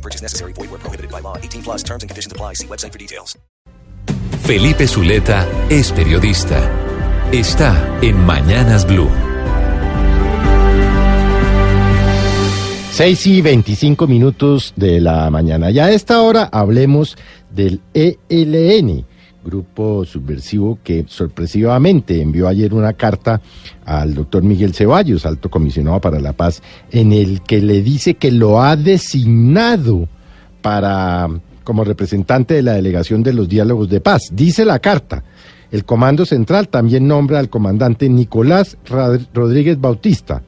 No purchase necessary. Void where prohibited by law. 18 plus terms and conditions apply. See website for details. Felipe Zuleta es periodista. Está en Mañanas Blue. 6 y 25 minutos de la mañana. Ya a esta hora hablemos del ELN, grupo subversivo que sorpresivamente envió ayer una carta al doctor Miguel Ceballos, alto comisionado para la paz, en el que le dice que lo ha designado para como representante de la delegación de los diálogos de paz. Dice la carta. El Comando Central también nombra al comandante Nicolás Rodríguez Bautista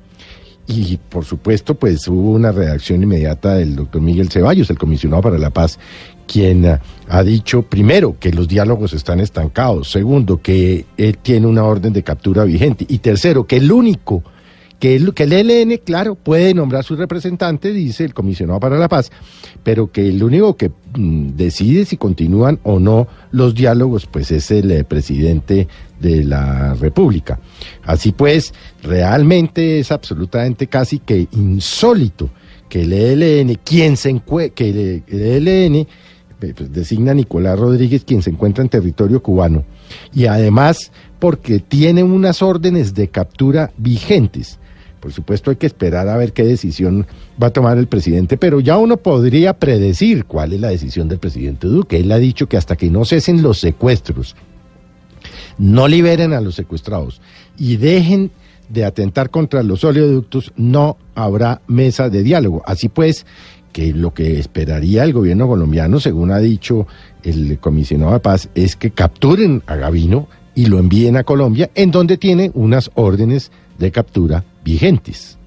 y por supuesto, pues hubo una reacción inmediata del doctor Miguel Ceballos, el comisionado para la paz, quien uh, ha dicho, primero, que los diálogos están estancados, segundo, que él tiene una orden de captura vigente, y tercero, que el único que el, que el ELN, claro, puede nombrar su representante, dice el comisionado para la paz, pero que el único que mm, decide si continúan o no los diálogos, pues es el eh, presidente de la República. Así pues, realmente es absolutamente casi que insólito que el ELN, quien se que el, el ELN eh, pues, designa a Nicolás Rodríguez, quien se encuentra en territorio cubano, y además porque tiene unas órdenes de captura vigentes por supuesto hay que esperar a ver qué decisión va a tomar el presidente, pero ya uno podría predecir cuál es la decisión del presidente Duque. Él ha dicho que hasta que no cesen los secuestros, no liberen a los secuestrados y dejen de atentar contra los oleoductos, no habrá mesa de diálogo. Así pues, que lo que esperaría el gobierno colombiano, según ha dicho el comisionado de paz, es que capturen a Gavino y lo envíen a Colombia, en donde tiene unas órdenes de captura vigentes.